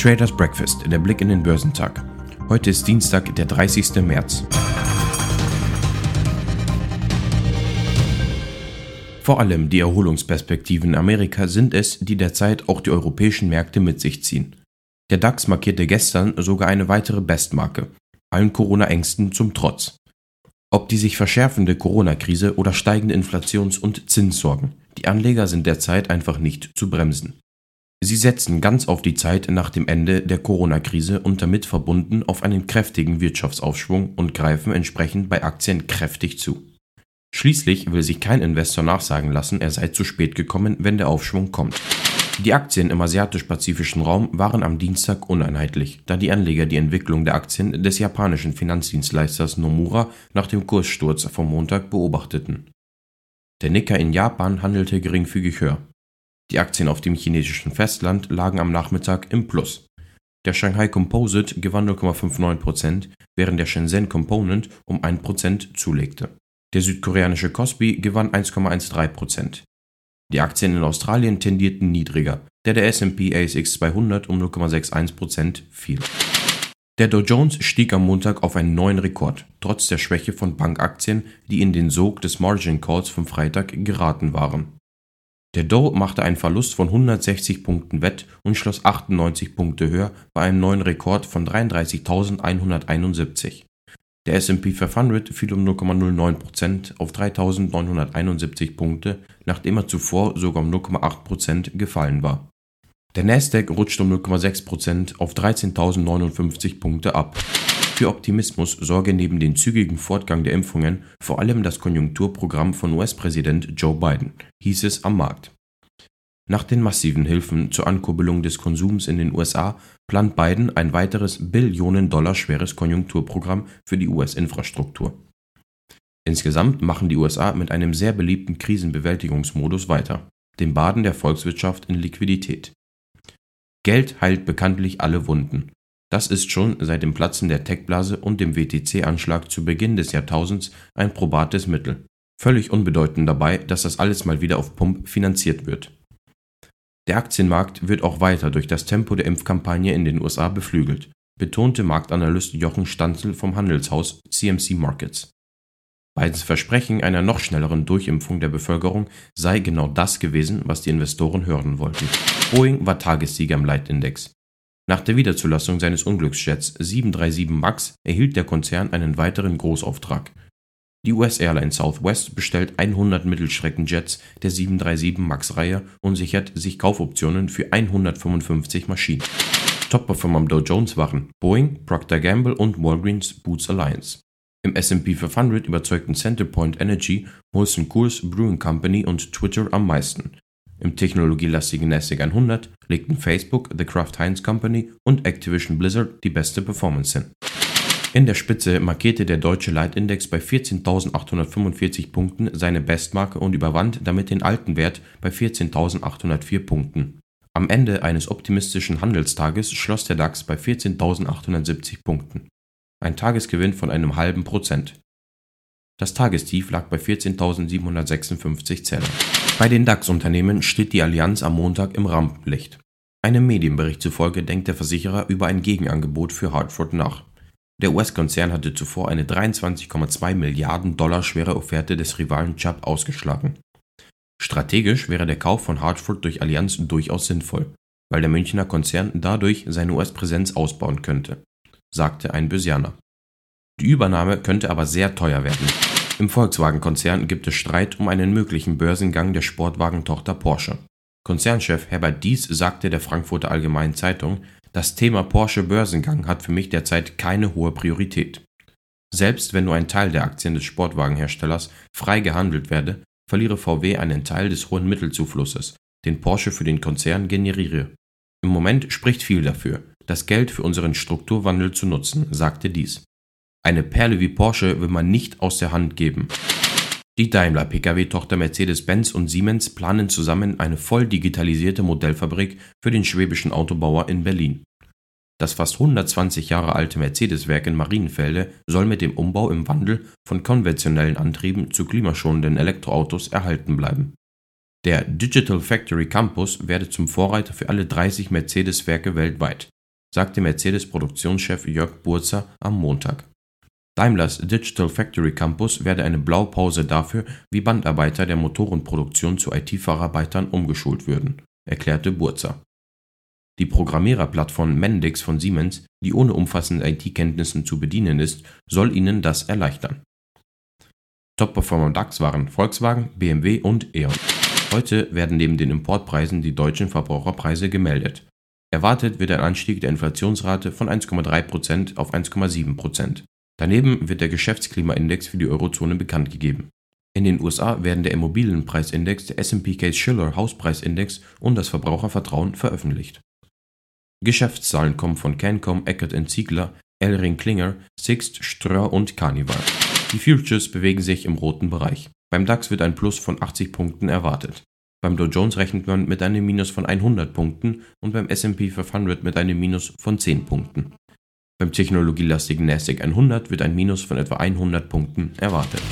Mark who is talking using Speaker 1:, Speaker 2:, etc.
Speaker 1: Traders Breakfast, der Blick in den Börsentag. Heute ist Dienstag, der 30. März. Vor allem die Erholungsperspektiven Amerika sind es, die derzeit auch die europäischen Märkte mit sich ziehen. Der DAX markierte gestern sogar eine weitere Bestmarke, allen Corona-Ängsten zum Trotz. Ob die sich verschärfende Corona-Krise oder steigende Inflations- und Zinssorgen, die Anleger sind derzeit einfach nicht zu bremsen. Sie setzen ganz auf die Zeit nach dem Ende der Corona-Krise und damit verbunden auf einen kräftigen Wirtschaftsaufschwung und greifen entsprechend bei Aktien kräftig zu. Schließlich will sich kein Investor nachsagen lassen, er sei zu spät gekommen, wenn der Aufschwung kommt. Die Aktien im asiatisch-pazifischen Raum waren am Dienstag uneinheitlich, da die Anleger die Entwicklung der Aktien des japanischen Finanzdienstleisters Nomura nach dem Kurssturz vom Montag beobachteten. Der Nikkei in Japan handelte geringfügig höher. Die Aktien auf dem chinesischen Festland lagen am Nachmittag im Plus. Der Shanghai Composite gewann 0,59%, während der Shenzhen Component um 1% zulegte. Der südkoreanische Kospi gewann 1,13%. Die Aktien in Australien tendierten niedriger, da der S&P ASX 200 um 0,61% fiel. Der Dow Jones stieg am Montag auf einen neuen Rekord, trotz der Schwäche von Bankaktien, die in den Sog des Margin Calls vom Freitag geraten waren. Der Dow machte einen Verlust von 160 Punkten wett und schloss 98 Punkte höher bei einem neuen Rekord von 33.171. Der S&P 500 fiel um 0,09% auf 3.971 Punkte, nachdem er zuvor sogar um 0,8% gefallen war. Der Nasdaq rutschte um 0,6% auf 13.059 Punkte ab. Für Optimismus sorge neben dem zügigen Fortgang der Impfungen vor allem das Konjunkturprogramm von US-Präsident Joe Biden, hieß es am Markt. Nach den massiven Hilfen zur Ankurbelung des Konsums in den USA plant Biden ein weiteres Billionen-Dollar schweres Konjunkturprogramm für die US-Infrastruktur. Insgesamt machen die USA mit einem sehr beliebten Krisenbewältigungsmodus weiter, dem Baden der Volkswirtschaft in Liquidität. Geld heilt bekanntlich alle Wunden. Das ist schon seit dem Platzen der Tech-Blase und dem WTC-Anschlag zu Beginn des Jahrtausends ein probates Mittel. Völlig unbedeutend dabei, dass das alles mal wieder auf Pump finanziert wird. Der Aktienmarkt wird auch weiter durch das Tempo der Impfkampagne in den USA beflügelt, betonte Marktanalyst Jochen Stanzel vom Handelshaus CMC Markets. Bidens Versprechen einer noch schnelleren Durchimpfung der Bevölkerung sei genau das gewesen, was die Investoren hören wollten. Boeing war Tagessieger im Leitindex. Nach der Wiederzulassung seines Unglücksjets 737 MAX erhielt der Konzern einen weiteren Großauftrag. Die US-Airline Southwest bestellt 100 Mittelstreckenjets der 737 MAX-Reihe und sichert sich Kaufoptionen für 155 Maschinen. Top-Performer am Dow Jones waren Boeing, Procter Gamble und Walgreens Boots Alliance. Im S&P 500 überzeugten Centerpoint Energy, Molson Coors Brewing Company und Twitter am meisten. Im technologielastigen NASDAQ 100 legten Facebook, The Kraft Heinz Company und Activision Blizzard die beste Performance hin. In der Spitze markierte der deutsche Leitindex bei 14.845 Punkten seine Bestmarke und überwand damit den alten Wert bei 14.804 Punkten. Am Ende eines optimistischen Handelstages schloss der DAX bei 14.870 Punkten. Ein Tagesgewinn von einem halben Prozent. Das Tagestief lag bei 14.756 Zählern. Bei den DAX-Unternehmen steht die Allianz am Montag im Rampenlicht. Einem Medienbericht zufolge denkt der Versicherer über ein Gegenangebot für Hartford nach. Der US-Konzern hatte zuvor eine 23,2 Milliarden Dollar schwere Offerte des Rivalen Chubb ausgeschlagen. Strategisch wäre der Kauf von Hartford durch Allianz durchaus sinnvoll, weil der Münchner Konzern dadurch seine US-Präsenz ausbauen könnte, sagte ein Börsianer. Die Übernahme könnte aber sehr teuer werden. Im Volkswagen-Konzern gibt es Streit um einen möglichen Börsengang der Sportwagentochter Porsche. Konzernchef Herbert Dies sagte der Frankfurter Allgemeinen Zeitung, das Thema Porsche Börsengang hat für mich derzeit keine hohe Priorität. Selbst wenn nur ein Teil der Aktien des Sportwagenherstellers frei gehandelt werde, verliere VW einen Teil des hohen Mittelzuflusses, den Porsche für den Konzern generiere. Im Moment spricht viel dafür, das Geld für unseren Strukturwandel zu nutzen, sagte dies. Eine Perle wie Porsche will man nicht aus der Hand geben. Die Daimler-Pkw-Tochter Mercedes-Benz und Siemens planen zusammen eine voll digitalisierte Modellfabrik für den schwäbischen Autobauer in Berlin. Das fast 120 Jahre alte Mercedes-Werk in Marienfelde soll mit dem Umbau im Wandel von konventionellen Antrieben zu klimaschonenden Elektroautos erhalten bleiben. Der Digital Factory Campus werde zum Vorreiter für alle 30 Mercedes-Werke weltweit, sagte Mercedes-Produktionschef Jörg Burzer am Montag. Daimlers Digital Factory Campus werde eine Blaupause dafür, wie Bandarbeiter der Motorenproduktion zu IT-Facharbeitern umgeschult würden, erklärte Burzer. Die Programmiererplattform Mendix von Siemens, die ohne umfassende IT-Kenntnissen zu bedienen ist, soll ihnen das erleichtern. Top-Performer DAX waren Volkswagen, BMW und E.ON. Heute werden neben den Importpreisen die deutschen Verbraucherpreise gemeldet. Erwartet wird ein Anstieg der Inflationsrate von 1,3% auf 1,7%. Daneben wird der Geschäftsklimaindex für die Eurozone bekannt gegeben. In den USA werden der Immobilienpreisindex, der S&P Case Shiller Hauspreisindex und das Verbrauchervertrauen veröffentlicht. Geschäftszahlen kommen von Cancom, Eckert Ziegler, Elring Klinger, Sixt, Ströer und Carnival. Die Futures bewegen sich im roten Bereich. Beim DAX wird ein Plus von 80 Punkten erwartet. Beim Dow Jones rechnet man mit einem Minus von 100 Punkten und beim S&P 500 mit einem Minus von 10 Punkten. Beim technologielastigen Nasdaq 100 wird ein Minus von etwa 100 Punkten erwartet.